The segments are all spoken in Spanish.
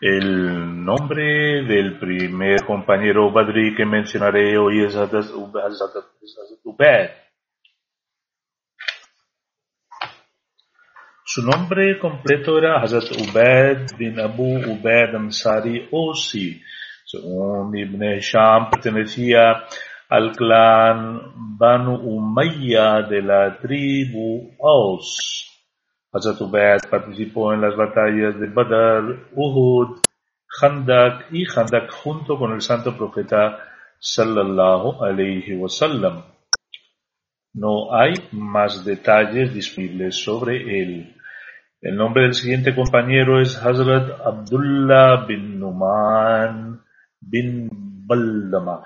El nombre del primer compañero Badri que mencionaré hoy es Hazrat Ubaid. Su nombre completo era Hazrat Ubaid bin Abu Ubaid Ansari Osi. Según Ibn Hisham, pertenecía al clan Banu Umayya de la tribu Aus. Hazrat Ubaid participó en las batallas de Badr, Uhud, Khandak y Khandak junto con el santo profeta sallallahu alayhi wasallam. No hay más detalles disponibles sobre él. El nombre del siguiente compañero es Hazrat Abdullah bin Numan bin Baldama.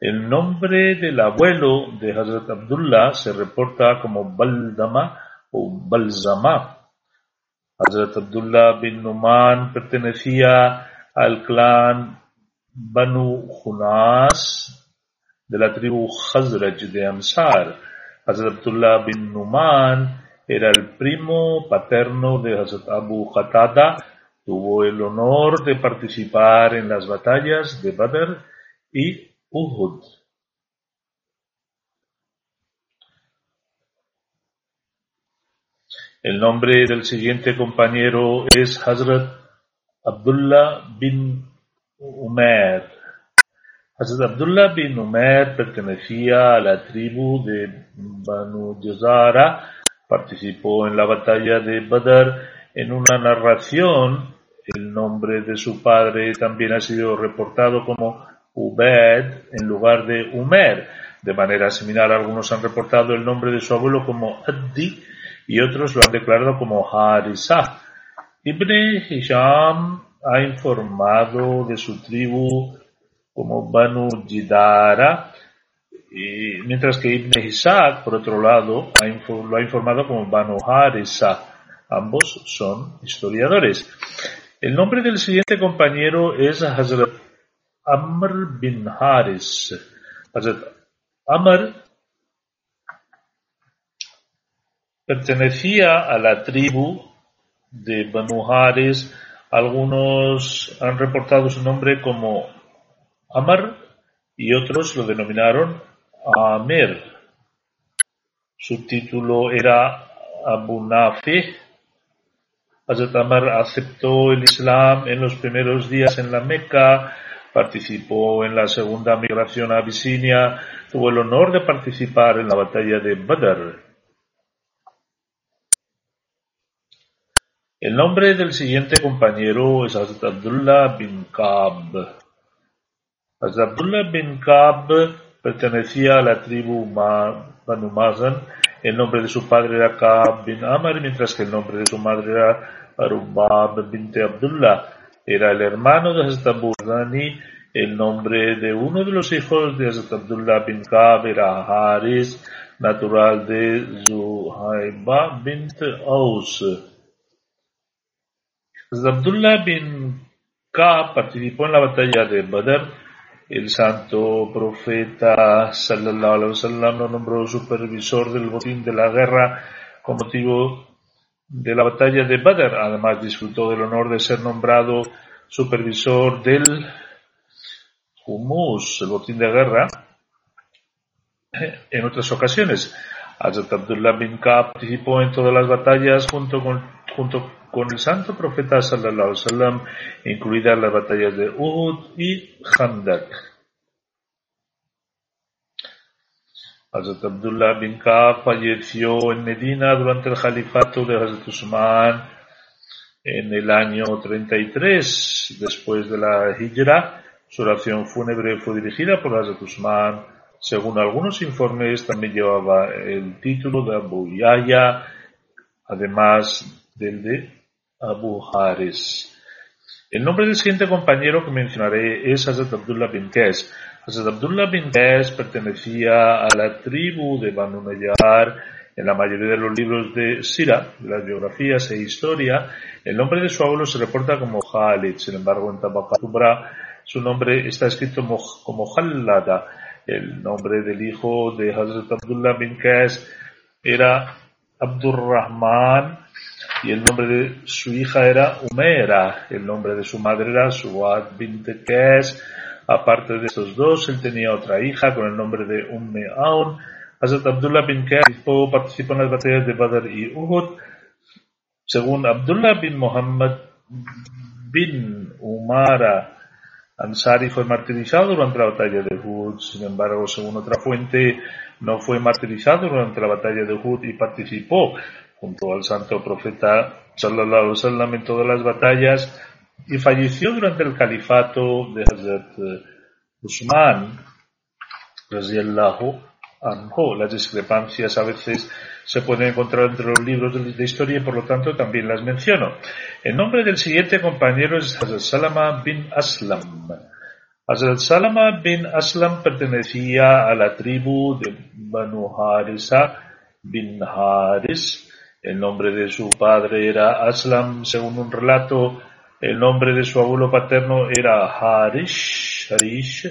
El nombre del abuelo de Hazrat Abdullah se reporta como Baldama o Balzama. Hazrat Abdullah bin Numan pertenecía al clan Banu Hunas de la tribu Khazraj de Ansar. Hazrat Abdullah bin Numan era el primo paterno de Hazrat Abu Qatada. Tuvo el honor de participar en las batallas de Badr y Uhud. El nombre del siguiente compañero es Hazrat Abdullah bin Umair. Hazrat Abdullah bin Umair pertenecía a la tribu de Banu Jazara, participó en la batalla de Badr. En una narración, el nombre de su padre también ha sido reportado como Ubaid en lugar de Umer. De manera similar, algunos han reportado el nombre de su abuelo como Addi y otros lo han declarado como Harisa. Ibn Hisham ha informado de su tribu como Banu Jidara, y mientras que Ibn Ishaq, por otro lado, lo ha informado como Banu Harisa. Ambos son historiadores. El nombre del siguiente compañero es Hazrat Amr bin Haris. Hazrat Amr pertenecía a la tribu de Banu Haris. Algunos han reportado su nombre como Amr y otros lo denominaron Amir. Su título era Abu Nafi. Hazrat Amr aceptó el Islam en los primeros días en la Meca, participó en la segunda migración a Abisinia, tuvo el honor de participar en la batalla de Badr. El nombre del siguiente compañero es Hazrat Abdullah bin Ka'b. Hazrat Abdullah bin Ka'b pertenecía a la tribu Banu Mazan. El nombre de su padre era Ka'b bin Amr, mientras que el nombre de su madre era Arubab bin Abdullah. Era el hermano de Hazrat. El nombre de uno de los hijos de Hazrat Abdullah bin Ka'b era Haris. natural de Zuhaiba bint Aus. Abdullah bin Ka participó en la batalla de Badr. El santo profeta sallallahu alaihi wasallam lo nombró supervisor del botín de la guerra con motivo de la batalla de Badr. Además disfrutó del honor de ser nombrado supervisor del Humus, el botín de guerra, en otras ocasiones. Hazrat Abdullah bin Ka participó en todas las batallas junto con, junto con el santo profeta sallallahu alaihi wasallam, incluidas las batallas de Uhud y Khandak. Hazrat Abdullah bin Ka falleció en Medina durante el califato de Hazrat Usman en el año 33 después de la Hijra. Su oración fúnebre fue dirigida por Hazrat Usman. Según algunos informes, también llevaba el título de Abu Yahya, además del de Abu Haris. El nombre del siguiente compañero que mencionaré es Hazrat Abdullah bin Qais. Hazrat Abdullah bin Qais pertenecía a la tribu de Banu Nayyar. En la mayoría de los libros de Sira, las biografías e historia, el nombre de su abuelo se reporta como Khalid. Sin embargo, en Tabaqat su nombre está escrito como Khalada. El nombre del hijo de Hazrat Abdullah bin Qais era Abdurrahman y el nombre de su hija era Umera. El nombre de su madre era Suad bin Qais. Aparte de estos dos, él tenía otra hija con el nombre de Umme Aun. Hazrat Abdullah bin Qais participó en las batallas de Badr y Uhud. Según Abdullah bin Muhammad bin Umara Ansari fue martirizado durante la batalla de Uhud. Sin embargo, según otra fuente, no fue martirizado durante la batalla de Uhud y participó junto al santo profeta sallallahu alaihi en todas las batallas y falleció durante el califato de Hazrat eh, Usman. Las discrepancias a veces se pueden encontrar entre los libros de historia y por lo tanto también las menciono. El nombre del siguiente compañero es Hazrat Salama bin Aslam. Hazrat Salama bin Aslam pertenecía a la tribu de Banu Harisa bin Haris. El nombre de su padre era Aslam, según un relato. El nombre de su abuelo paterno era Harish, Harish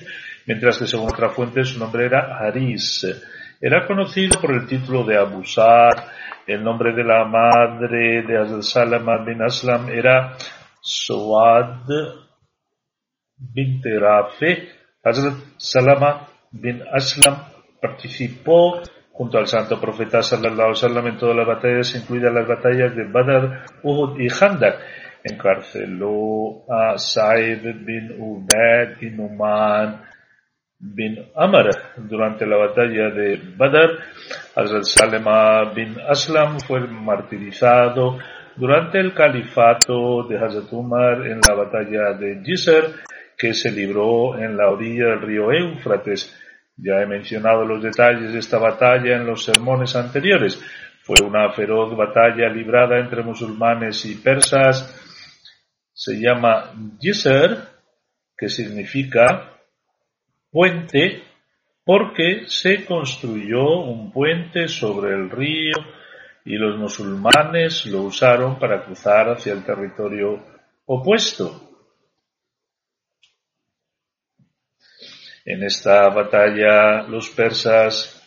mientras que según otra fuente su nombre era Haris. Era conocido por el título de Abusar. El nombre de la madre de Hazrat Salama bin Aslam era Suad bin Terafe. Hazrat Salama bin Aslam participó junto al santo profeta sallallahu alaihi wasallam en todas las batallas, incluidas las batallas de Badr, Uhud y Khandak. Encarceló a Saib bin Ubaid y Numan bin Amr durante la batalla de Badr. Hazrat Salema bin Aslam fue martirizado durante el califato de Hazrat Umar en la batalla de Jisr que se libró en la orilla del río Éufrates. Ya he mencionado los detalles de esta batalla en los sermones anteriores. Fue una feroz batalla librada entre musulmanes y persas. Se llama Jisr, que significa puente porque se construyó un puente sobre el río y los musulmanes lo usaron para cruzar hacia el territorio opuesto. En esta batalla los persas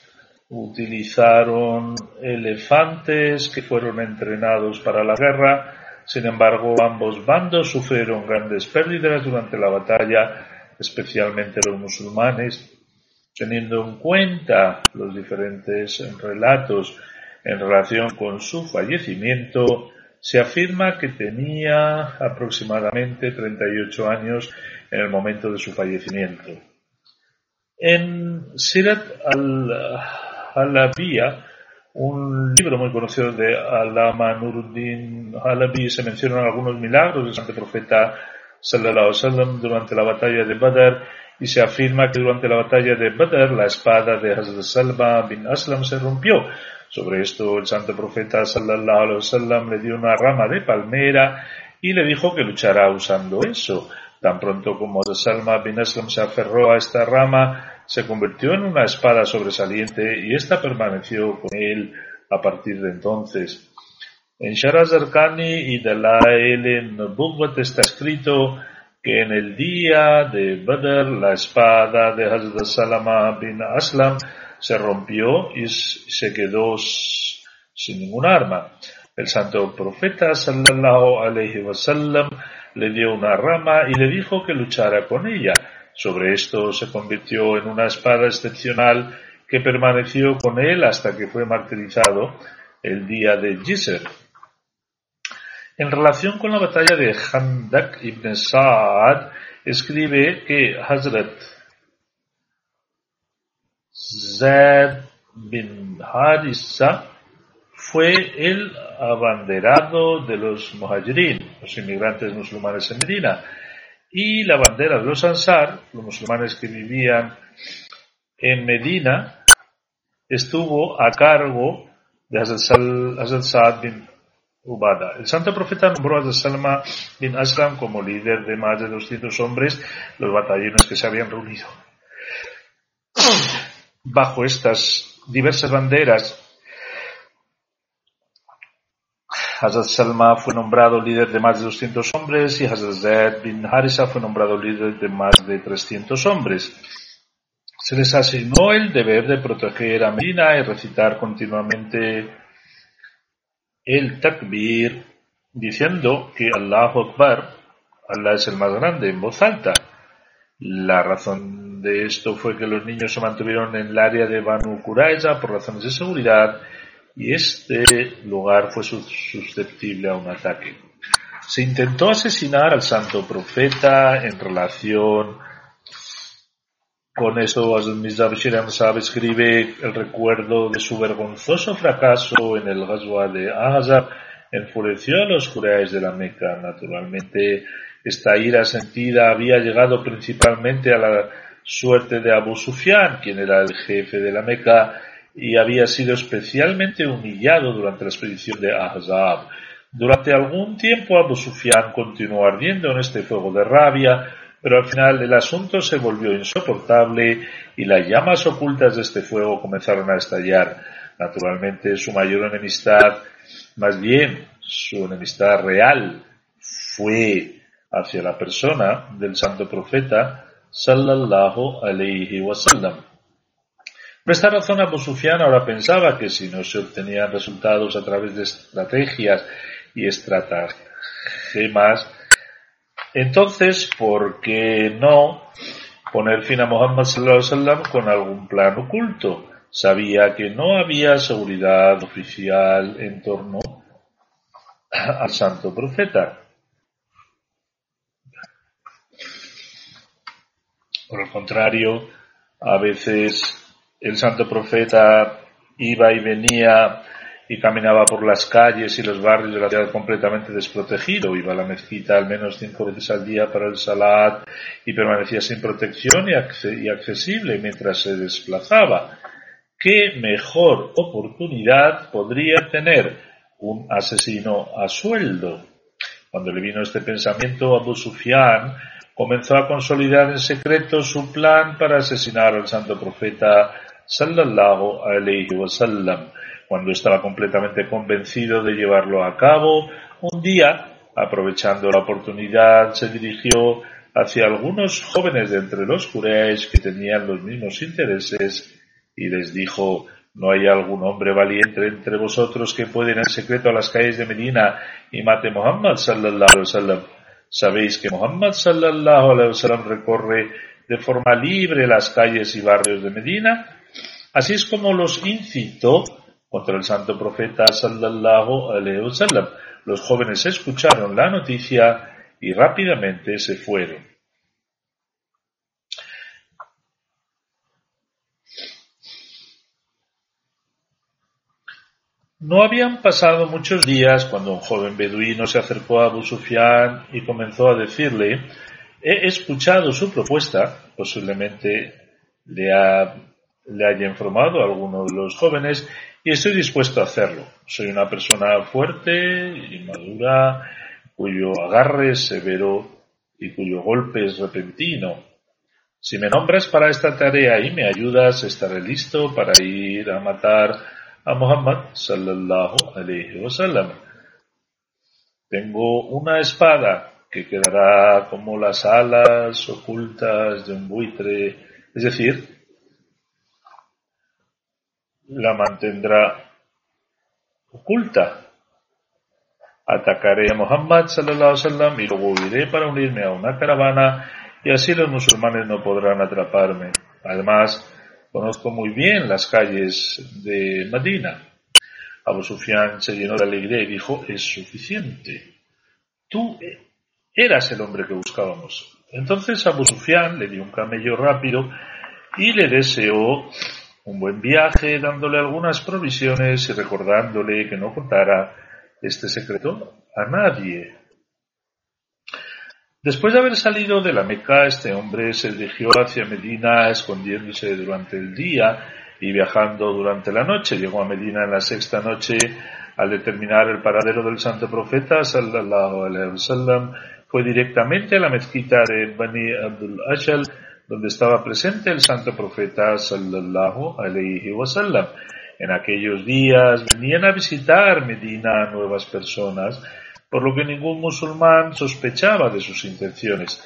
utilizaron elefantes que fueron entrenados para la guerra, sin embargo ambos bandos sufrieron grandes pérdidas durante la batalla especialmente los musulmanes, teniendo en cuenta los diferentes relatos en relación con su fallecimiento, se afirma que tenía aproximadamente 38 años en el momento de su fallecimiento. En Sirat al-Halabiyya, un libro muy conocido de Alama Nuruddin Halabi, se mencionan algunos milagros del santo profeta sallallahu alaihi durante la batalla de Badr y se afirma que durante la batalla de Badr la espada de Hazrat Salma bin Aslam se rompió. Sobre esto el santo profeta sallallahu alaihi wasallam le dio una rama de palmera y le dijo que luchará usando eso. Tan pronto como Hazrat Salma bin Aslam se aferró a esta rama, se convirtió en una espada sobresaliente y ésta permaneció con él a partir de entonces. En Shara Zarkani y Dalail Nubuwwat está escrito que en el día de Badr la espada de Hazrat Salama bin Aslam se rompió y se quedó sin ningún arma. El santo profeta sallallahu alaihi wasallam le dio una rama y le dijo que luchara con ella. Sobre esto se convirtió en una espada excepcional que permaneció con él hasta que fue martirizado el día de Jisr. En relación con la batalla de Handak ibn Sa'ad, escribe que Hazrat Zaid bin Harissa fue el abanderado de los muhajirin, los inmigrantes musulmanes en Medina, y la bandera de los ansar, los musulmanes que vivían en Medina, estuvo a cargo de Hazrat Sa'ad bin Ubada. El santo profeta nombró a Salma bin Aslam como líder de más de 200 hombres, los batallones que se habían reunido. Bajo estas diversas banderas Hazrat Salma fue nombrado líder de más de 200 hombres y Hazrat Zaid bin Harisa fue nombrado líder de más de 300 hombres. Se les asignó el deber de proteger a Medina y recitar continuamente el takbir diciendo que Allahu Akbar, Allah es el más grande en voz alta. La razón de esto fue que los niños se mantuvieron en el área de Banu Qurayza por razones de seguridad y este lugar fue susceptible a un ataque. Se intentó asesinar al santo profeta en relación con eso Mirza Bashir Ahmad escribe el recuerdo de su vergonzoso fracaso en el Ghazwa de Ahzab enfureció a los juráis de la Meca. Naturalmente, esta ira sentida había llegado principalmente a la suerte de Abu Sufyan, quien era el jefe de la Meca y había sido especialmente humillado durante la expedición de Ahzab. Durante algún tiempo Abu Sufyan continuó ardiendo en este fuego de rabia, pero al final el asunto se volvió insoportable y las llamas ocultas de este fuego comenzaron a estallar. Naturalmente su mayor enemistad, más bien su enemistad real, fue hacia la persona del santo profeta sallallahu alayhi wasallam. Por esta razón Abu Sufyan ahora pensaba que si no se obtenían resultados a través de estrategias y estratagemas, entonces, ¿por qué no poner fin a Muhammad sallallahu con algún plan oculto? Sabía que no había seguridad oficial en torno al santo profeta. Por el contrario, a veces el santo profeta iba y venía y caminaba por las calles y los barrios de la ciudad completamente desprotegido. Iba a la mezquita al menos cinco veces al día para el salat y permanecía sin protección y, accesible mientras se desplazaba. ¿Qué mejor oportunidad podría tener un asesino a sueldo? Cuando le vino este pensamiento, Abu Sufyan comenzó a consolidar en secreto su plan para asesinar al santo profeta sallallahu alayhi wasallam. Cuando estaba completamente convencido de llevarlo a cabo, un día, aprovechando la oportunidad, se dirigió hacia algunos jóvenes de entre los Quraysh que tenían los mismos intereses y les dijo ¿No hay algún hombre valiente entre vosotros que pueda ir en secreto a las calles de Medina y mate a Muhammad sallallahu alaihi wasallam? Sabéis que Muhammad sallallahu alaihi wasallam recorre de forma libre las calles y barrios de Medina Así es como los incitó contra el santo profeta sallallahu alaihi wasallam. Los jóvenes escucharon la noticia y rápidamente se fueron. No habían pasado muchos días cuando un joven beduino se acercó a Abu y comenzó a decirle, he escuchado su propuesta, posiblemente le ha le haya informado a alguno de los jóvenes y estoy dispuesto a hacerlo. Soy una persona fuerte y madura cuyo agarre es severo y cuyo golpe es repentino. Si me nombras para esta tarea y me ayudas, estaré listo para ir a matar a Muhammad sallallahu alayhi wasallam. Tengo una espada que quedará como las alas ocultas de un buitre, es decir, la mantendrá oculta. Atacaré a Muhammad wasallam y luego iré para unirme a una caravana y así los musulmanes no podrán atraparme. Además, conozco muy bien las calles de Medina. Abu Sufyan se llenó de alegría y dijo, es suficiente. Tú eras el hombre que buscábamos. Entonces Abu Sufyan le dio un camello rápido y le deseó un buen viaje, dándole algunas provisiones y recordándole que no contara este secreto a nadie. Después de haber salido de la Meca, este hombre se dirigió hacia Medina escondiéndose durante el día y viajando durante la noche. Llegó a Medina en la sexta noche al determinar el paradero del santo profeta sallallahu alaihi wasallam fue directamente a la mezquita de Bani Abdul Ashal donde estaba presente el santo profeta sallallahu alaihi wasallam. En aquellos días venían a visitar Medina nuevas personas por lo que ningún musulmán sospechaba de sus intenciones.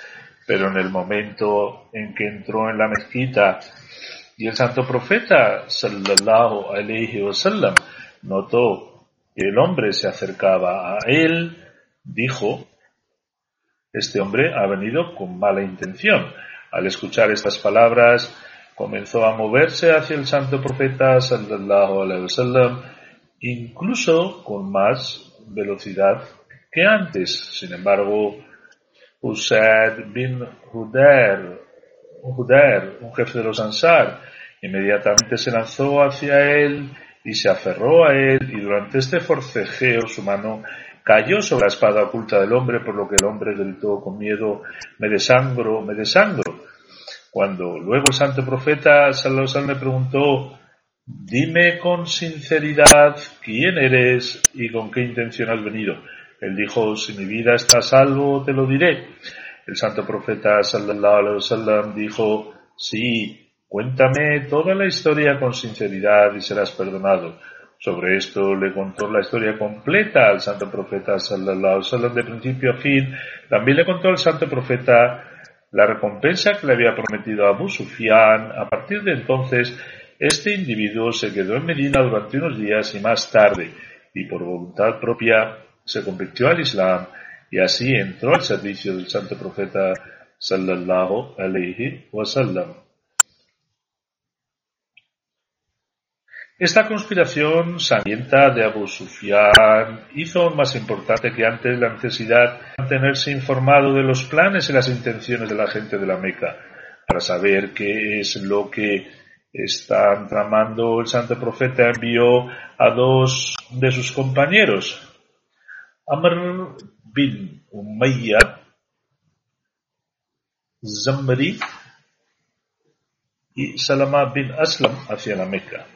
Pero en el momento en que entró en la mezquita y el santo profeta sallallahu alaihi wasallam notó que el hombre se acercaba a él, dijo, este hombre ha venido con mala intención. Al escuchar estas palabras, comenzó a moverse hacia el santo profeta sallallahu alaihi wasallam, incluso con más velocidad que antes. Sin embargo, Usaid bin Hudair, un jefe de los Ansar, inmediatamente se lanzó hacia él y se aferró a él y durante este forcejeo su mano cayó sobre la espada oculta del hombre, por lo que el hombre gritó con miedo, me desangro, me desangro. Cuando luego el santo profeta Salomón le preguntó, dime con sinceridad quién eres y con qué intención has venido. Él dijo, si mi vida está a salvo, te lo diré. El santo profeta sallallahu alaihi dijo, sí, cuéntame toda la historia con sinceridad y serás perdonado. Sobre esto le contó la historia completa al santo profeta sallallahu alaihi de principio a fin. También le contó al santo profeta la recompensa que le había prometido Abu Sufyan. A partir de entonces, este individuo se quedó en Medina durante unos días y más tarde, y por voluntad propia, se convirtió al Islam y así entró al servicio del santo profeta sallallahu alayhi wasallam. Esta conspiración sangrienta de Abu Sufyan hizo más importante que antes la necesidad de mantenerse informado de los planes y las intenciones de la gente de la Meca para saber qué es lo que están tramando. El santo profeta envió a dos de sus compañeros, Amr bin Umayya Zamri y Salama bin Aslam hacia la Meca.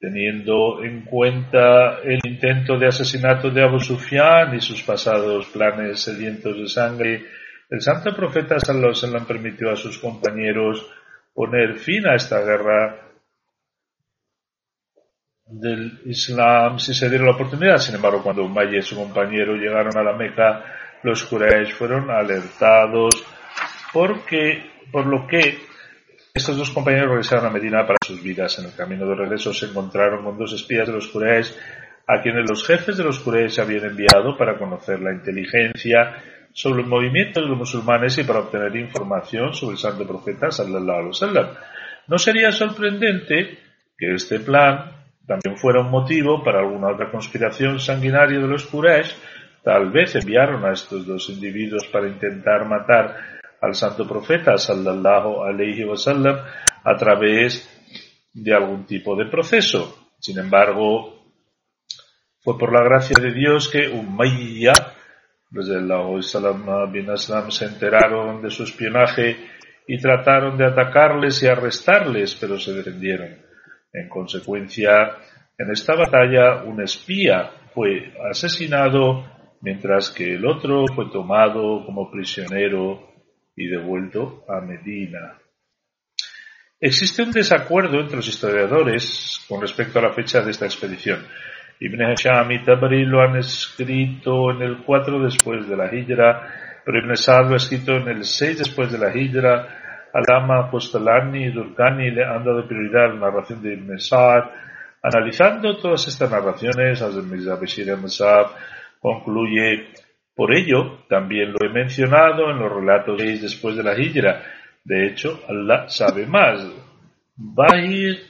Teniendo en cuenta el intento de asesinato de Abu Sufyan y sus pasados planes sedientos de sangre, el santo profeta Sallallahu Alaihi permitió a sus compañeros poner fin a esta guerra del Islam si se diera la oportunidad. Sin embargo, cuando Umayya y su compañero llegaron a la Meca, los Quraysh fueron alertados porque, por lo que estos dos compañeros regresaron a Medina para sus vidas. En el camino de regreso se encontraron con dos espías de los Quraysh a quienes los jefes de los Quraysh habían enviado para conocer la inteligencia sobre el movimiento de los musulmanes y para obtener información sobre el santo profeta sallallahu alaihi wasallam. No sería sorprendente que este plan también fuera un motivo para alguna otra conspiración sanguinaria de los Quraysh, tal vez enviaron a estos dos individuos para intentar matar al santo profeta sallallahu alaihi wasallam a través de algún tipo de proceso. Sin embargo, fue por la gracia de Dios que Umayya bin Aslam se enteraron de su espionaje y trataron de atacarles y arrestarles, pero se defendieron. En consecuencia, en esta batalla un espía fue asesinado mientras que el otro fue tomado como prisionero y devuelto a Medina. Existe un desacuerdo entre los historiadores con respecto a la fecha de esta expedición. Ibn Hasham y Tabari lo han escrito en el 4 después de la Hijra, pero Ibn Sa'd lo ha escrito en el 6 después de la Hijra. Alama Postalani y Durkani le han dado prioridad a la narración de Ibn Sa'd. Analizando todas estas narraciones, Azim Bashir concluye por ello, también lo he mencionado en los relatos de después de la Hijra. De hecho, Allah sabe más. Bahir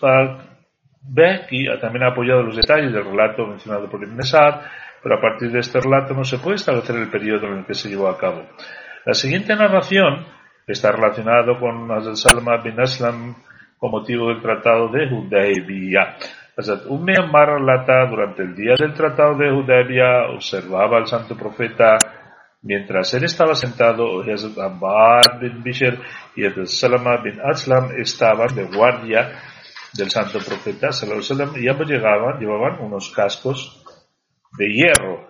Becky también ha apoyado los detalles del relato mencionado por Ibn Sa'd, pero a partir de este relato no se puede establecer el periodo en el que se llevó a cabo. La siguiente narración está relacionada con Salma bin Aslam con motivo del tratado de Hudaybiyah. Umm Ammar relata durante el día del tratado de Hudaybiyah observaba al santo profeta mientras él estaba sentado Hazrat Ammar bin Bishr y Hazrat Salama bin Aslam estaban de guardia del santo profeta y ambos llegaban, llevaban unos cascos de hierro.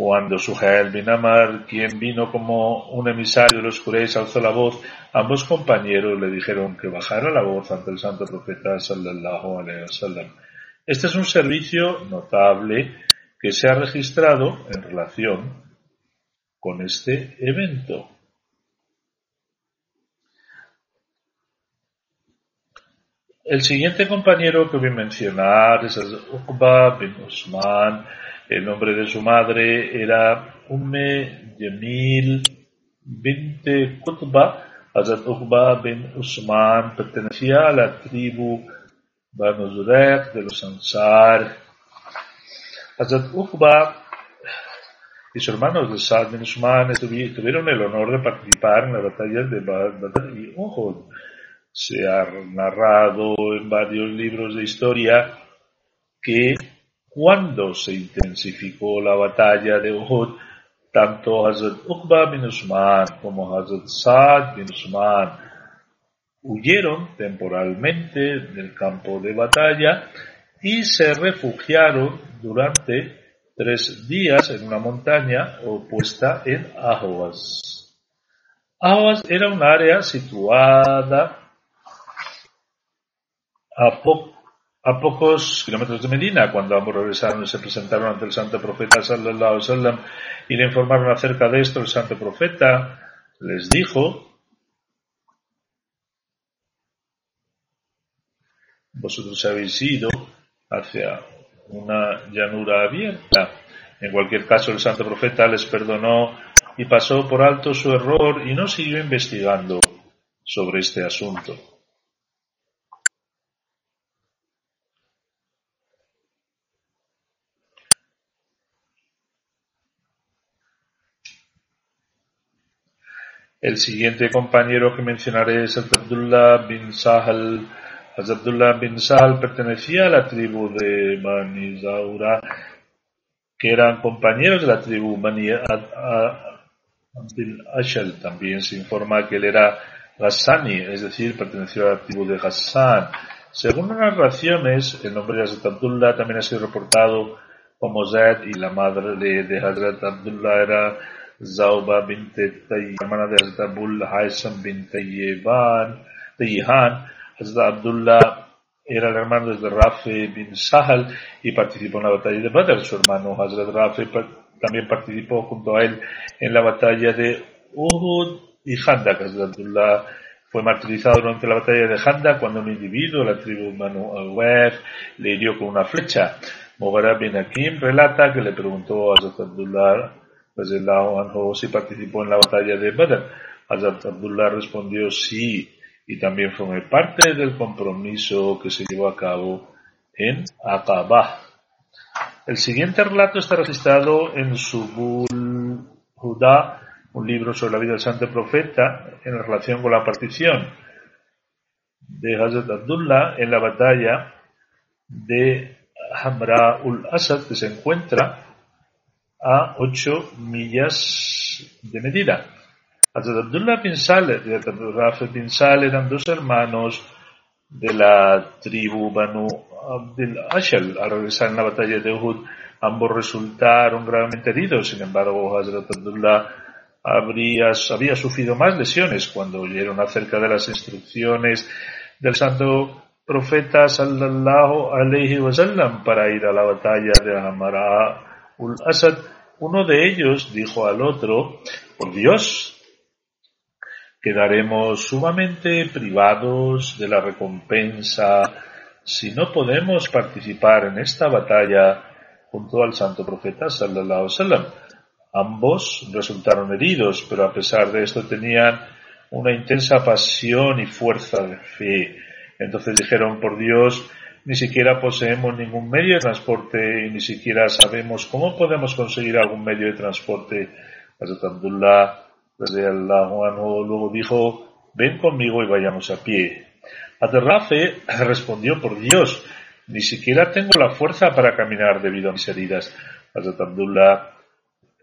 Cuando Suhail bin Amar, quien vino como un emisario de los Quraysh, alzó la voz, ambos compañeros le dijeron que bajara la voz ante el santo profeta sallallahu alaihi wasallam. Este es un servicio notable que se ha registrado en relación con este evento. El siguiente compañero que voy a mencionar es Uqba bin Usman. El nombre de su madre era Umme Yamil binte Qutba. Hazrat Uqba bin Usman pertenecía a la tribu Banu Zurek de los Ansar. Hazrat Uqba y sus hermanos de Saad bin Usman tuvieron el honor de participar en las batallas de Badr y Uhud se ha narrado en varios libros de historia que cuando se intensificó la batalla de Uhud, tanto Hazrat Uqba bin Usman como Hazrat Saad bin Usman huyeron temporalmente del campo de batalla y se refugiaron durante tres días en una montaña opuesta en Ahwaz. Ahwaz era un área situada a, pocos kilómetros de Medina, cuando ambos regresaron y se presentaron ante el santo profeta sallallahu alaihi y le informaron acerca de esto, el santo profeta les dijo, vosotros habéis ido hacia una llanura abierta. En cualquier caso, el santo profeta les perdonó y pasó por alto su error y no siguió investigando sobre este asunto. El siguiente compañero que mencionaré es Abdullah bin Sahal. Abdullah bin Sahal pertenecía a la tribu de Bani Zaura, que eran compañeros de la tribu Bani Abdul Ashal. También se informa que él era Ghassani, es decir, perteneció a la tribu de Ghassan. Según las narraciones, el nombre de Abdullah también ha sido reportado como Zaid y la madre de Hazrat Abdullah era Zauba bint hermana de Hazrat Abul Haisam bin Tayyiban, Hazrat Abdullah era el hermano de Rafi bin Sahal y participó en la batalla de Badr. Su hermano Hazrat Rafi también participó junto a él en la batalla de Uhud y Handak. Hazrat Abdullah fue martirizado durante la batalla de Handak cuando un individuo, la tribu Manu al le hirió con una flecha. Mubarak bin Hakim relata que le preguntó a Hazrat Abdullah anhu si participó en la batalla de Badr. Hazrat Abdullah respondió sí y también formé parte del compromiso que se llevó a cabo en Aqaba. El siguiente relato está registrado en Subul Huda, un libro sobre la vida del santo profeta en relación con la partición de Hazrat Abdullah en la batalla de Hamra ul Asad que se encuentra a ocho millas de medida. Hazrat Abdullah bin Saleh y Rafi bin Saleh eran dos hermanos de la tribu Banu Abdul Ashal. Al regresar en la batalla de Uhud, ambos resultaron gravemente heridos. Sin embargo, Hazrat Abdullah habría, había sufrido más lesiones cuando oyeron acerca de las instrucciones del santo profeta sallallahu alaihi wasallam para ir a la batalla de Amara ul Asad. Uno de ellos dijo al otro, por Dios, quedaremos sumamente privados de la recompensa si no podemos participar en esta batalla junto al santo profeta sallallahu alaihi. Ambos resultaron heridos, pero a pesar de esto tenían una intensa pasión y fuerza de fe. Entonces dijeron, por Dios, ni siquiera poseemos ningún medio de transporte y ni siquiera sabemos cómo podemos conseguir algún medio de transporte. Hazrat Abdullah luego dijo, ven conmigo y vayamos a pie. Aterrafe respondió, por Dios, ni siquiera tengo la fuerza para caminar debido a mis heridas. Hazrat Abdullah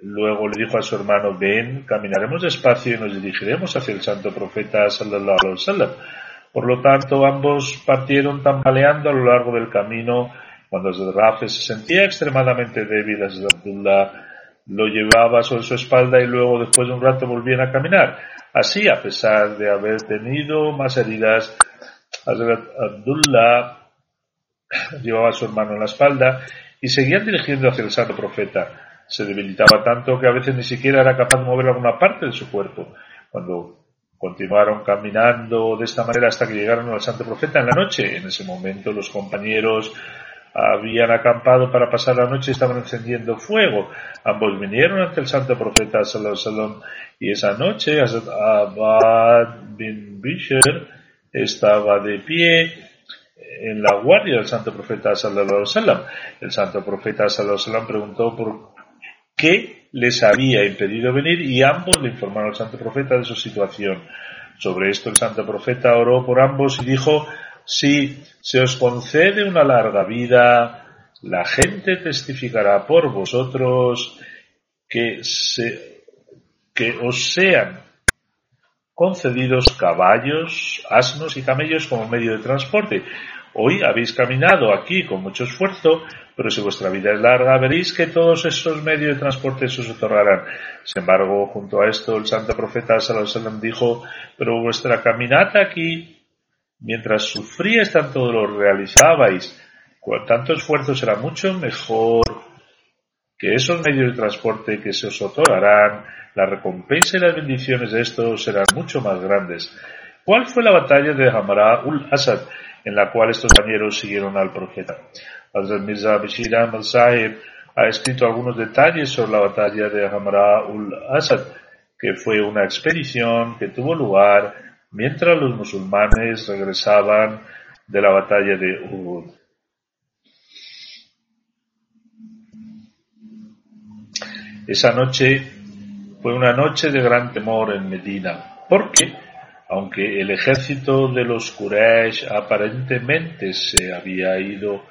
luego le dijo a su hermano, ven, caminaremos despacio y nos dirigiremos hacia el santo profeta sallallahu alaihi wasallam. Por lo tanto, ambos partieron tambaleando a lo largo del camino. Cuando Rafe se sentía extremadamente débil, Abdullah lo llevaba sobre su espalda y luego después de un rato volvían a caminar. Así, a pesar de haber tenido más heridas, Abdullah llevaba a su hermano en la espalda y seguían dirigiendo hacia el santo profeta. Se debilitaba tanto que a veces ni siquiera era capaz de mover alguna parte de su cuerpo. Cuando continuaron caminando de esta manera hasta que llegaron al santo profeta en la noche, en ese momento los compañeros habían acampado para pasar la noche y estaban encendiendo fuego. Ambos vinieron ante el santo profeta sallallahu y esa noche Abad bin Bishr estaba de pie en la guardia del santo profeta sallallahu El santo profeta sallallahu preguntó por qué les había impedido venir y ambos le informaron al santo profeta de su situación. Sobre esto el santo profeta oró por ambos y dijo si se os concede una larga vida, la gente testificará por vosotros que, que os sean concedidos caballos, asnos y camellos como medio de transporte. Hoy habéis caminado aquí con mucho esfuerzo, pero si vuestra vida es larga, veréis que todos esos medios de transporte se otorgarán. Sin embargo, junto a esto, el santo profeta dijo, pero vuestra caminata aquí Mientras sufríais tanto dolor realizabais con tanto esfuerzo será mucho mejor que esos medios de transporte que se os otorgarán, la recompensa y las bendiciones de estos serán mucho más grandes. ¿Cuál fue la batalla de Hamara ul Asad en la cual estos compañeros siguieron al profeta? Hazrat Mirza Bashir Ahmad Sahib ha escrito algunos detalles sobre la batalla de Hamara ul Asad, que fue una expedición que tuvo lugar mientras los musulmanes regresaban de la batalla de Uhud. Esa noche fue una noche de gran temor en Medina, porque, aunque el ejército de los Quraysh aparentemente se había ido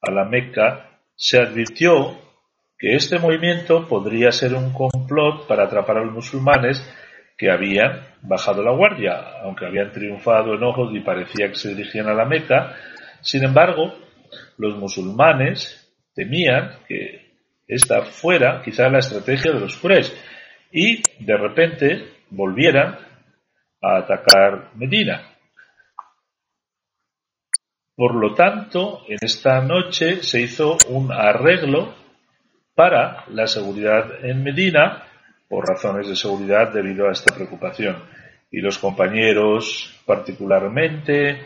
a la Meca, se advirtió que este movimiento podría ser un complot para atrapar a los musulmanes que habían bajado la guardia, aunque habían triunfado en ojos y parecía que se dirigían a la Meca. Sin embargo, los musulmanes temían que esta fuera quizá la estrategia de los Quraysh y de repente volvieran a atacar Medina. Por lo tanto, en esta noche se hizo un arreglo para la seguridad en Medina por razones de seguridad debido a esta preocupación. Y los compañeros, particularmente,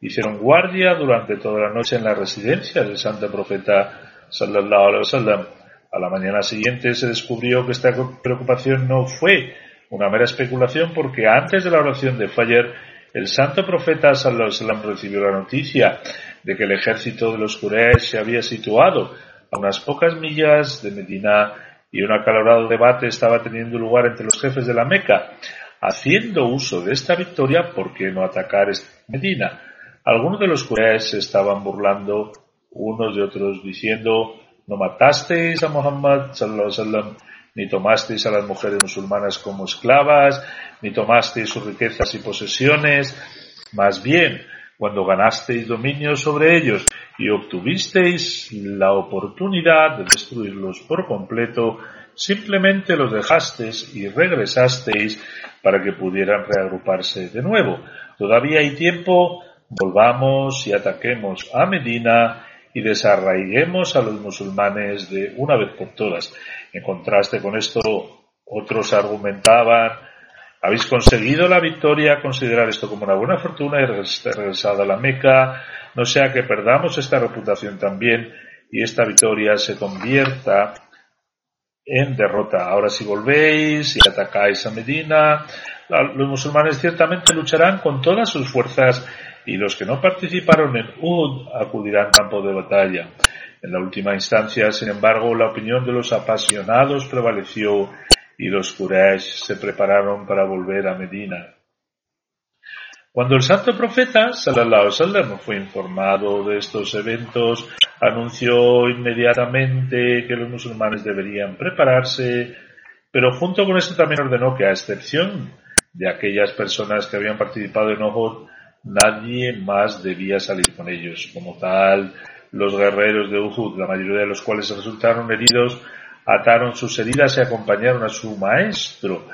hicieron guardia durante toda la noche en la residencia del santo profeta sallallahu alaihi wasallam. A la mañana siguiente se descubrió que esta preocupación no fue una mera especulación porque antes de la oración de Fajr el santo profeta sallallahu recibió la noticia de que el ejército de los Quraysh se había situado a unas pocas millas de Medina y un acalorado debate estaba teniendo lugar entre los jefes de la Meca. Haciendo uso de esta victoria, ¿por qué no atacar Medina? Algunos de los Quraysh se estaban burlando unos de otros diciendo, no matasteis a Muhammad sallallahu ni tomasteis a las mujeres musulmanas como esclavas, ni tomasteis sus riquezas y posesiones, más bien, cuando ganasteis dominio sobre ellos y obtuvisteis la oportunidad de destruirlos por completo, simplemente los dejasteis y regresasteis para que pudieran reagruparse de nuevo. Todavía hay tiempo, volvamos y ataquemos a Medina y desarraiguemos a los musulmanes de una vez por todas. En contraste con esto, otros argumentaban, habéis conseguido la victoria, considerar esto como una buena fortuna y regresado a la Meca, no sea que perdamos esta reputación también y esta victoria se convierta en derrota. Ahora si volvéis y atacáis a Medina, los musulmanes ciertamente lucharán con todas sus fuerzas y los que no participaron en Uhud acudirán campo de batalla. En la última instancia, sin embargo, la opinión de los apasionados prevaleció y los Quraysh se prepararon para volver a Medina. Cuando el santo profeta sallallahu alaihi fue informado de estos eventos, anunció inmediatamente que los musulmanes deberían prepararse, pero junto con esto también ordenó que a excepción de aquellas personas que habían participado en Uhud, nadie más debía salir con ellos. Como tal, los guerreros de Uhud, la mayoría de los cuales resultaron heridos, ataron sus heridas y acompañaron a su maestro.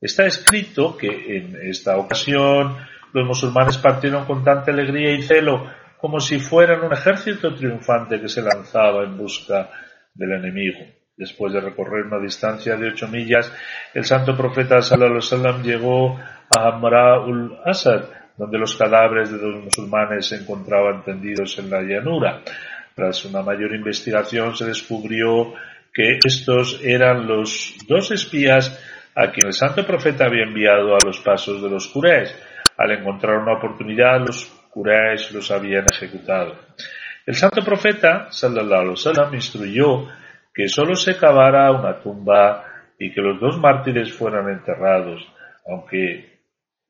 Está escrito que en esta ocasión los musulmanes partieron con tanta alegría y celo como si fueran un ejército triunfante que se lanzaba en busca del enemigo. Después de recorrer una distancia de ocho millas, el santo profeta sallallahu alaihi llegó a Hamra ul Asad, donde los cadáveres de los musulmanes se encontraban tendidos en la llanura. Tras una mayor investigación se descubrió que estos eran los dos espías a quien el santo profeta había enviado a los pasos de los Quraysh. Al encontrar una oportunidad, los Quraysh los habían ejecutado. El santo profeta, sallallahu alaihi wasallam, instruyó que solo se cavara una tumba y que los dos mártires fueran enterrados, aunque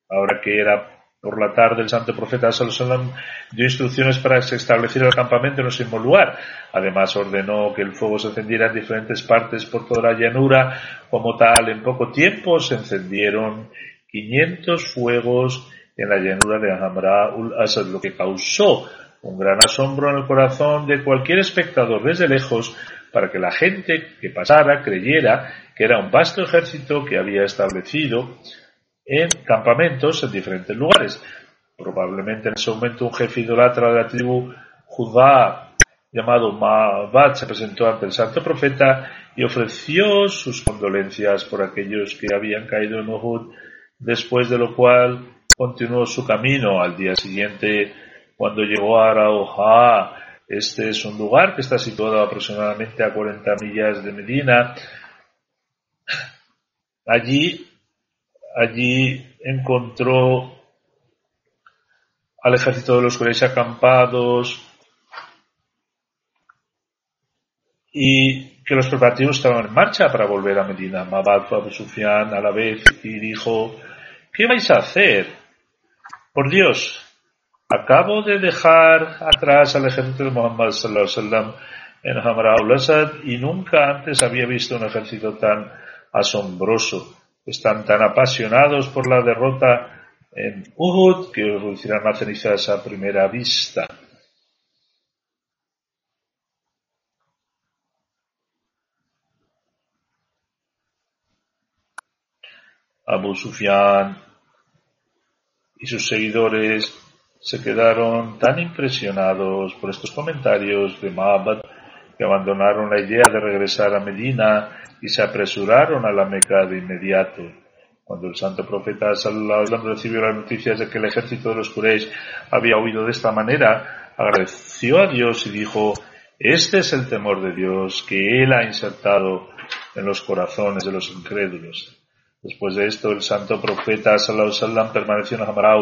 ahora que era por la tarde el santo profeta Salomón dio instrucciones para que se estableciera el campamento en un mismo lugar. Además ordenó que el fuego se encendiera en diferentes partes por toda la llanura. Como tal, en poco tiempo se encendieron 500 fuegos en la llanura de Hamra ul Asad, lo que causó un gran asombro en el corazón de cualquier espectador desde lejos para que la gente que pasara creyera que era un vasto ejército que había establecido en campamentos en diferentes lugares. Probablemente en ese momento un jefe idolatra de la tribu Judá llamado Mabat se presentó ante el santo profeta y ofreció sus condolencias por aquellos que habían caído en Uhud, después de lo cual continuó su camino al día siguiente cuando llegó a Arauja. Este es un lugar que está situado aproximadamente a 40 millas de Medina. Allí allí encontró al ejército de los Quraysh acampados y que los preparativos estaban en marcha para volver a Medina. Mabad fue a Abu Sufyan a la vez y dijo, ¿qué vais a hacer? Por Dios, acabo de dejar atrás al ejército de Muhammad sallallahu alaihi en Hamra al-Asad y nunca antes había visto un ejército tan asombroso están tan apasionados por la derrota en Uhud que reducirán a cenizas a primera vista. Abu Sufyan y sus seguidores se quedaron tan impresionados por estos comentarios de Ma'bad que abandonaron la idea de regresar a Medina y se apresuraron a la Meca de inmediato. Cuando el santo profeta Sallallahu recibió las noticias de que el ejército de los Quraysh había huido de esta manera, agradeció a Dios y dijo, este es el temor de Dios que Él ha insertado en los corazones de los incrédulos. Después de esto, el santo profeta Sallallahu permaneció en Hamará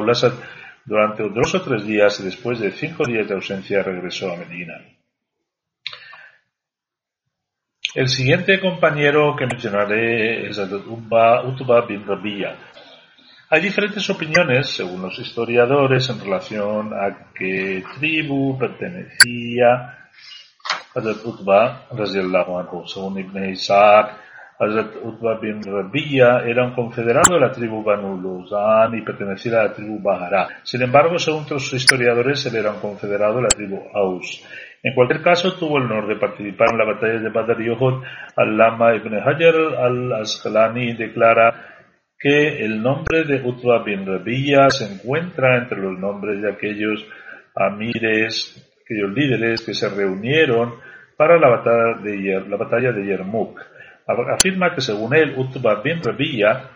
durante dos o tres días y después de cinco días de ausencia regresó a Medina. El siguiente compañero que mencionaré es el Utba bin Rabia. Hay diferentes opiniones, según los historiadores, en relación a qué tribu pertenecía Hazrat Utba. Según Ibn Isaac, Hazrat Utba bin Rabia era un confederado de la tribu Banu Luzan y pertenecía a la tribu Bahara. Sin embargo, según otros historiadores, él era un confederado de la tribu Aus. En cualquier caso, tuvo el honor de participar en la batalla de Badr y Uhud. Al-Lama ibn Hajar al-Asqalani declara que el nombre de Utba bin Rabiya se encuentra entre los nombres de aquellos amires, aquellos líderes que se reunieron para la batalla de, la batalla de Yermuk. Afirma que según él, Utba bin Rabiya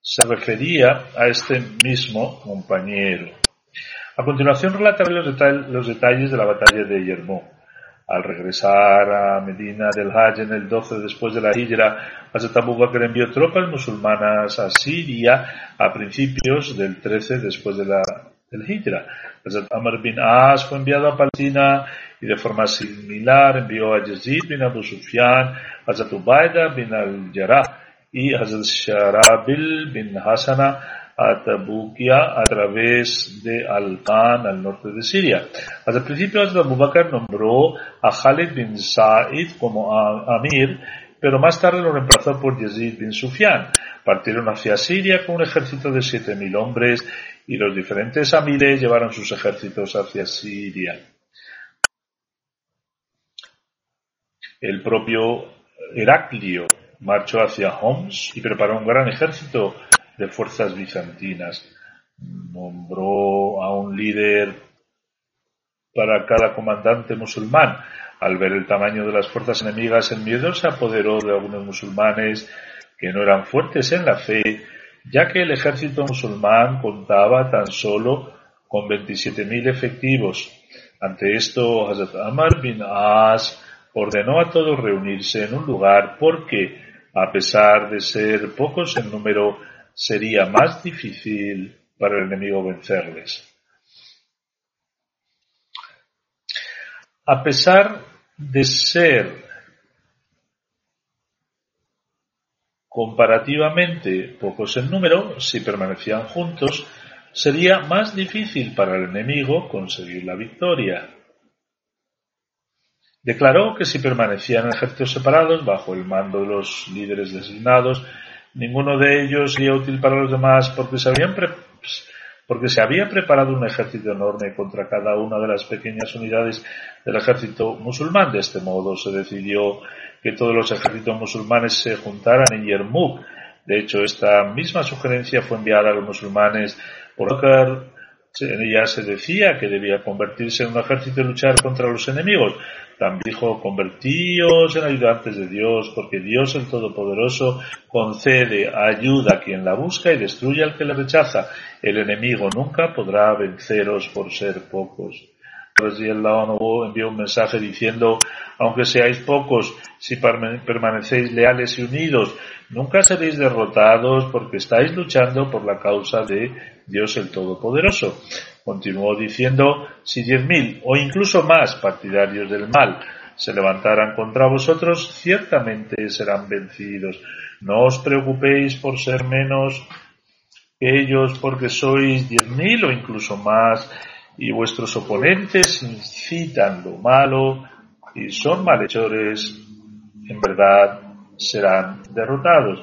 se refería a este mismo compañero. A continuación relataré los, detalles de la batalla de Yermuk. Al regresar a Medina del Hajj en el 12 después de la Hijra, Hazrat Abu Bakr envió tropas musulmanas a Siria a principios del 13 después de la del Hijra. Hazrat Amr bin As fue enviado a Palestina y de forma similar envió a Yazid bin Abu Sufyan, Hazrat Ubaida bin al-Jarrah y Hazrat Sharabil bin Hasana a a través de Al-Khan al norte de Siria. Al principio Abu Bakr nombró a Khalid bin Sa'id como Amir, pero más tarde lo reemplazó por Yazid bin Sufyan. Partieron hacia Siria con un ejército de 7.000 hombres y los diferentes amires llevaron sus ejércitos hacia Siria. El propio Heraclio marchó hacia Homs y preparó un gran ejército de fuerzas bizantinas. Nombró a un líder para cada comandante musulmán. Al ver el tamaño de las fuerzas enemigas, el miedo se apoderó de algunos musulmanes que no eran fuertes en la fe, ya que el ejército musulmán contaba tan solo con 27.000 efectivos. Ante esto, Hazrat Amar bin As ordenó a todos reunirse en un lugar porque, a pesar de ser pocos en número, sería más difícil para el enemigo vencerles. A pesar de ser comparativamente pocos en número, si permanecían juntos, sería más difícil para el enemigo conseguir la victoria. Declaró que si permanecían en ejércitos separados bajo el mando de los líderes designados, Ninguno de ellos sería útil para los demás porque se, habían porque se había preparado un ejército enorme contra cada una de las pequeñas unidades del ejército musulmán. De este modo se decidió que todos los ejércitos musulmanes se juntaran en Yermouk. De hecho, esta misma sugerencia fue enviada a los musulmanes por en ella se decía que debía convertirse en un ejército y luchar contra los enemigos. También dijo, convertíos en ayudantes de Dios, porque Dios el Todopoderoso concede ayuda a quien la busca y destruye al que la rechaza. El enemigo nunca podrá venceros por ser pocos. ONU envió un mensaje diciendo, aunque seáis pocos, si permanecéis leales y unidos, nunca seréis derrotados porque estáis luchando por la causa de Dios el Todopoderoso. Continuó diciendo, si diez mil o incluso más partidarios del mal se levantaran contra vosotros, ciertamente serán vencidos. No os preocupéis por ser menos que ellos porque sois diez mil o incluso más y vuestros oponentes incitan lo malo y son malhechores, en verdad serán derrotados.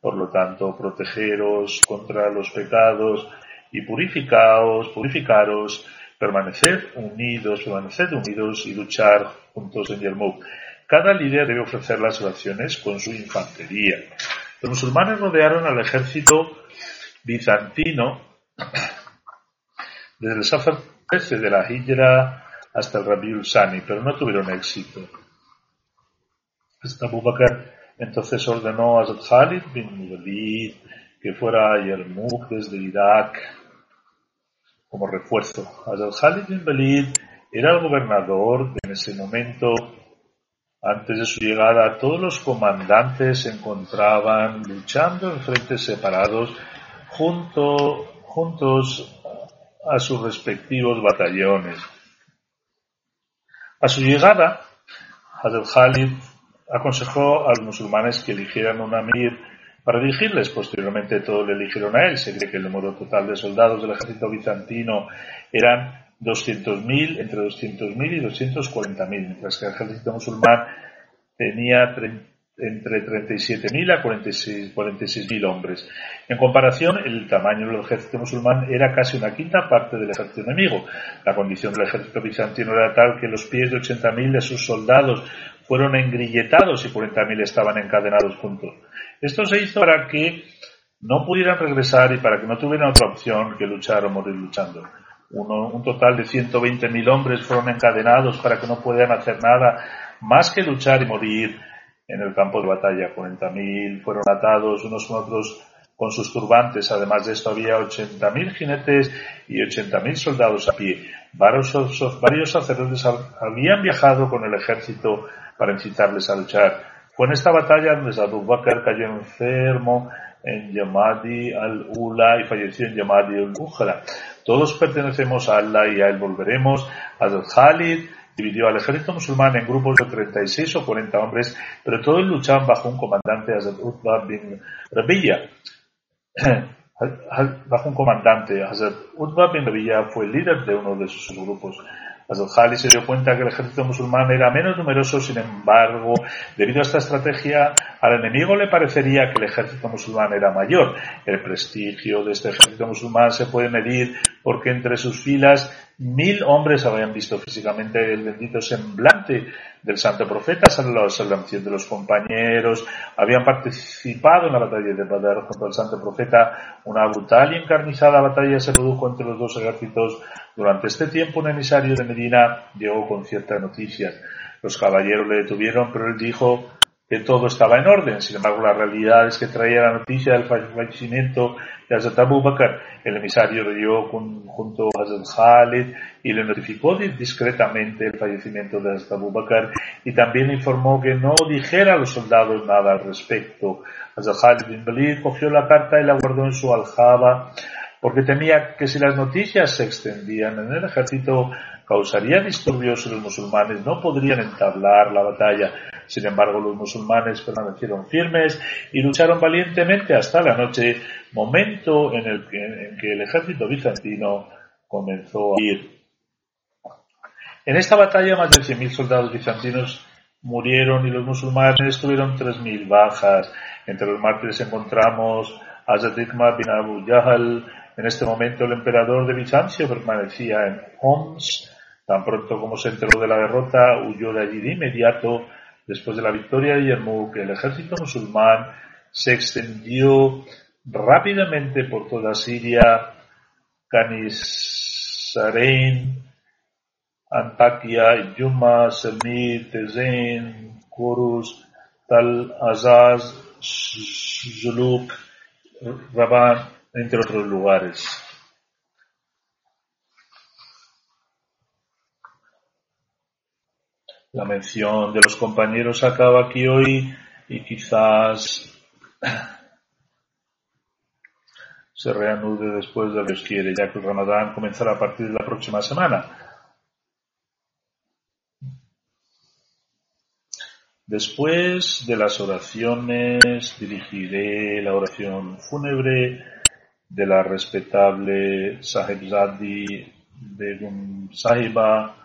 Por lo tanto, protegeros contra los pecados y purificaos, purificaros, permanecer unidos, permanecer unidos y luchar juntos en Yermouk. Cada líder debe ofrecer las oraciones con su infantería. Los musulmanes rodearon al ejército bizantino desde el Safar 13 de la Hijra hasta el Rabiul Sani, pero no tuvieron éxito. Abu Bakr entonces ordenó a Khalid bin Walid que fuera a Yarmouk desde Irak como refuerzo. Hazrat Khalid bin Walid era el gobernador en ese momento. Antes de su llegada, todos los comandantes se encontraban luchando en frentes separados junto, juntos a sus respectivos batallones. A su llegada, Hazrat Khalid aconsejó a los musulmanes que eligieran un amir para dirigirles. Posteriormente todos le eligieron a él. Se cree que el número total de soldados del ejército bizantino eran 200.000, entre 200.000 y 240.000, mientras que el ejército musulmán tenía entre 37.000 a 46.000 hombres. En comparación, el tamaño del ejército musulmán era casi una quinta parte del ejército enemigo. La condición del ejército bizantino era tal que los pies de 80.000 de sus soldados fueron engrilletados y 40.000 estaban encadenados juntos. Esto se hizo para que no pudieran regresar y para que no tuvieran otra opción que luchar o morir luchando. un total de 120.000 hombres fueron encadenados para que no pudieran hacer nada más que luchar y morir en el campo de batalla. 40.000 fueron atados unos con otros con sus turbantes. Además de esto había 80.000 jinetes y 80.000 soldados a pie. Varios, varios sacerdotes habían viajado con el ejército para incitarles a luchar. Fue en esta batalla donde Abu Bakr cayó enfermo en Yamadi al-Ula y falleció en Yamadi al-Ukhra. Todos pertenecemos a Allah y a él volveremos. Al-Khalid dividió al ejército musulmán en grupos de 36 o 40 hombres, pero todos luchaban bajo un comandante, Hazrat Utbah bin Rabiya. bajo un comandante, Hazrat Utbah bin Rabiya fue el líder de uno de sus grupos. Hazrat se dio cuenta que el ejército musulmán era menos numeroso, sin embargo, debido a esta estrategia, al enemigo le parecería que el ejército musulmán era mayor. El prestigio de este ejército musulmán se puede medir porque entre sus filas mil hombres habían visto físicamente el bendito semblante del santo profeta, sallallahu de los compañeros, habían participado en la batalla de Badr junto al santo profeta. Una brutal y encarnizada batalla se produjo entre los dos ejércitos. Durante este tiempo un emisario de Medina llegó con ciertas noticias. Los caballeros le detuvieron, pero él dijo que todo estaba en orden. Sin embargo, la realidad es que traía la noticia del fallecimiento de Hazrat Abu Bakr. El emisario llegó junto a Hazrat Khalid y le notificó discretamente el fallecimiento de Hazrat Abu Bakr y también informó que no dijera a los soldados nada al respecto. Hazrat Khalid bin Walid cogió la carta y la guardó en su aljaba porque temía que si las noticias se extendían en el ejército causaría disturbios y los musulmanes no podrían entablar la batalla. Sin embargo, los musulmanes permanecieron firmes y lucharon valientemente hasta la noche, momento en el que, el ejército bizantino comenzó a ir. En esta batalla más de 100.000 soldados bizantinos murieron y los musulmanes tuvieron 3.000 bajas. Entre los mártires encontramos a Zadikma bin Abu Yahal. En este momento el emperador de Bizancio permanecía en Homs. Tan pronto como se enteró de la derrota, huyó de allí de inmediato Después de la victoria de Yarmouk, el ejército musulmán se extendió rápidamente por toda Siria, Canisarein, Antakia, Yuma, Semir, Tezen, Kurus, Tal Azaz, Zuluk, Raban, entre otros lugares. La mención de los compañeros acaba aquí hoy y quizás se reanude después de lo que quiere, ya que el Ramadán comenzará a partir de la próxima semana. Después de las oraciones dirigiré la oración fúnebre de la respetable Sahibzadi Begum Sahiba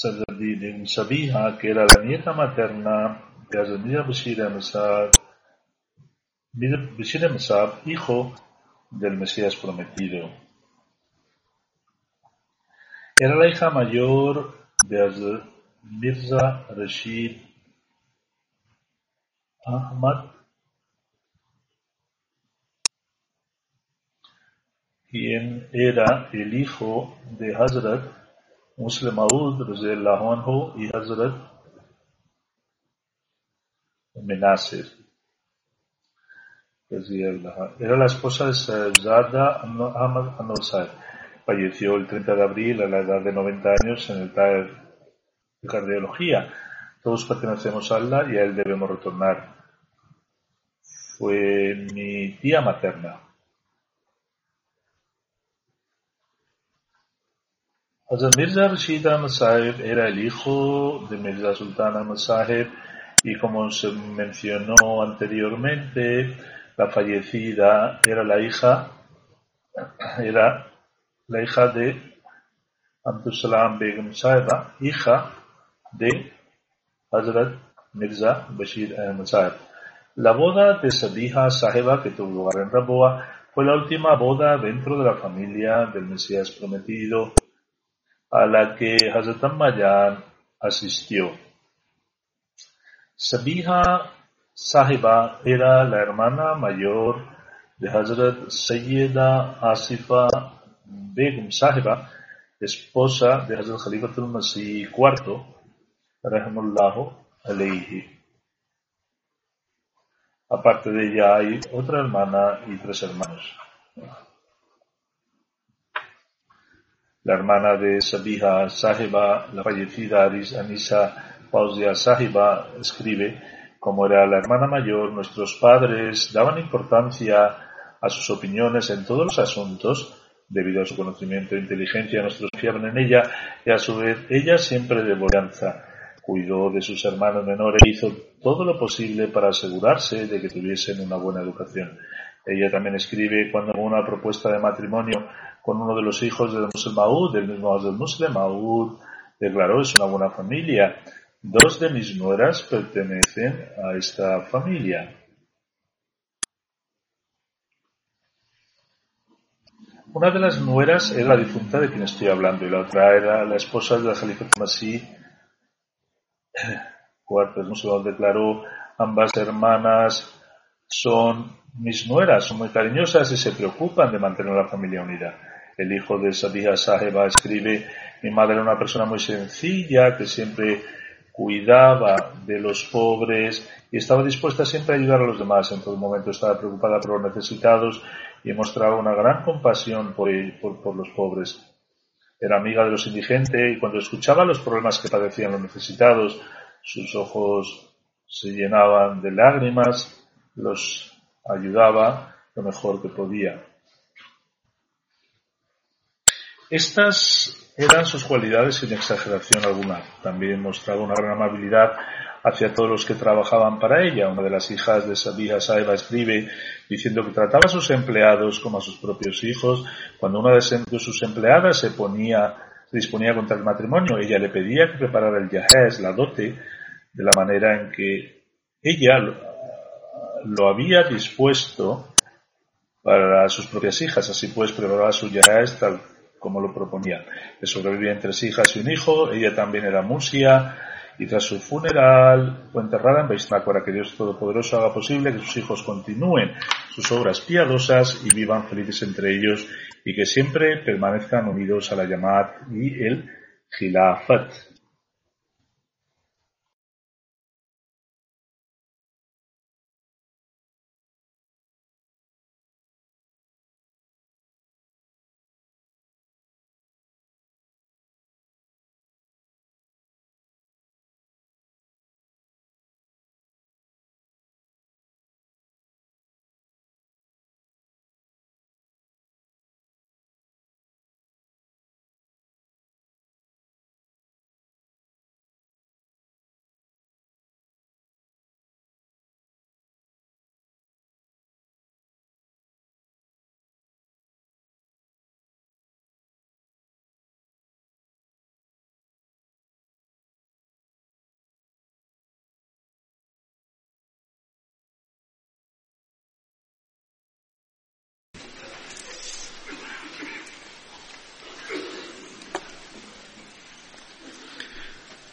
Sadruddin Sabiha, que era la nieta materna de Azamir Bashir Musab, hijo del Mesías prometido. Era la hija mayor de Mirza Rashid Ahmad, quien era el hijo de Hazrat Muslim Maud anhu y Hazrat Menasir. Era la esposa de Zada Ahmad. Falleció el 30 de abril a la edad de 90 años en el taller de cardiología. Todos pertenecemos a Allah y a él debemos retornar. Fue mi tía materna. Hazrat Mirza Rashid Ahmad Sahib era el hijo de Mirza Sultan Ahmad Sahib y como se mencionó anteriormente, la fallecida era la hija, era la hija de Abdul Salam Begum Sahiba, hija de Hazrat Mirza Bashir Ahmed Saeb. La boda de Sabiha Sahiba que tuvo lugar en Raboa fue la última boda dentro de la familia del Mesías prometido a la que Hazrat Mayan asistió. Sabiha Sahiba era la hermana mayor de Hazrat Sayyida Asifa Begum Sahiba, esposa de Hazrat Khalifatul Masih IV, rahimullahu alayhi. Aparte de ella hay otra hermana y tres hermanos. La hermana de Sabiha Sahiba, la fallecida Anisa Fauzia Sahiba, escribe, como era la hermana mayor, nuestros padres daban importancia a sus opiniones en todos los asuntos, debido a su conocimiento e inteligencia, nuestros fiaban en ella, y a su vez ella siempre de bonanza cuidó de sus hermanos menores e hizo todo lo posible para asegurarse de que tuviesen una buena educación. Ella también escribe cuando una propuesta de matrimonio con uno de los hijos del Muslim Maud, del mismo del Muslim Maud, declaró es una buena familia. Dos de mis nueras pertenecen a esta familia. Una de las nueras era la difunta de quien estoy hablando y la otra era la esposa de la Jalifa Masí Cuarto, el musulmán declaró, ambas hermanas son mis nueras, son muy cariñosas y se preocupan de mantener la familia unida. El hijo de Sabiha Saheba escribe, mi madre era una persona muy sencilla que siempre cuidaba de los pobres y estaba dispuesta siempre a ayudar a los demás. En todo momento estaba preocupada por los necesitados y mostraba una gran compasión por, por los pobres. Era amiga de los indigentes y cuando escuchaba los problemas que padecían los necesitados, sus ojos se llenaban de lágrimas, los ayudaba lo mejor que podía. Estas eran sus cualidades sin exageración alguna. También mostraba una gran amabilidad hacia todos los que trabajaban para ella. Una de las hijas de Sabia Saeva escribe diciendo que trataba a sus empleados como a sus propios hijos. Cuando una de sus empleadas se ponía, se disponía contra el matrimonio, ella le pedía que preparara el yahez, la dote, de la manera en que ella lo, había dispuesto para sus propias hijas. Así pues, preparaba su yahez tal como lo proponía. Le sobrevivían tres hijas y un hijo. Ella también era musia y tras su funeral fue enterrada en Beisnak para que Dios Todopoderoso haga posible que sus hijos continúen sus obras piadosas y vivan felices entre ellos y que siempre permanezcan unidos a la Yamat y el Khilafat.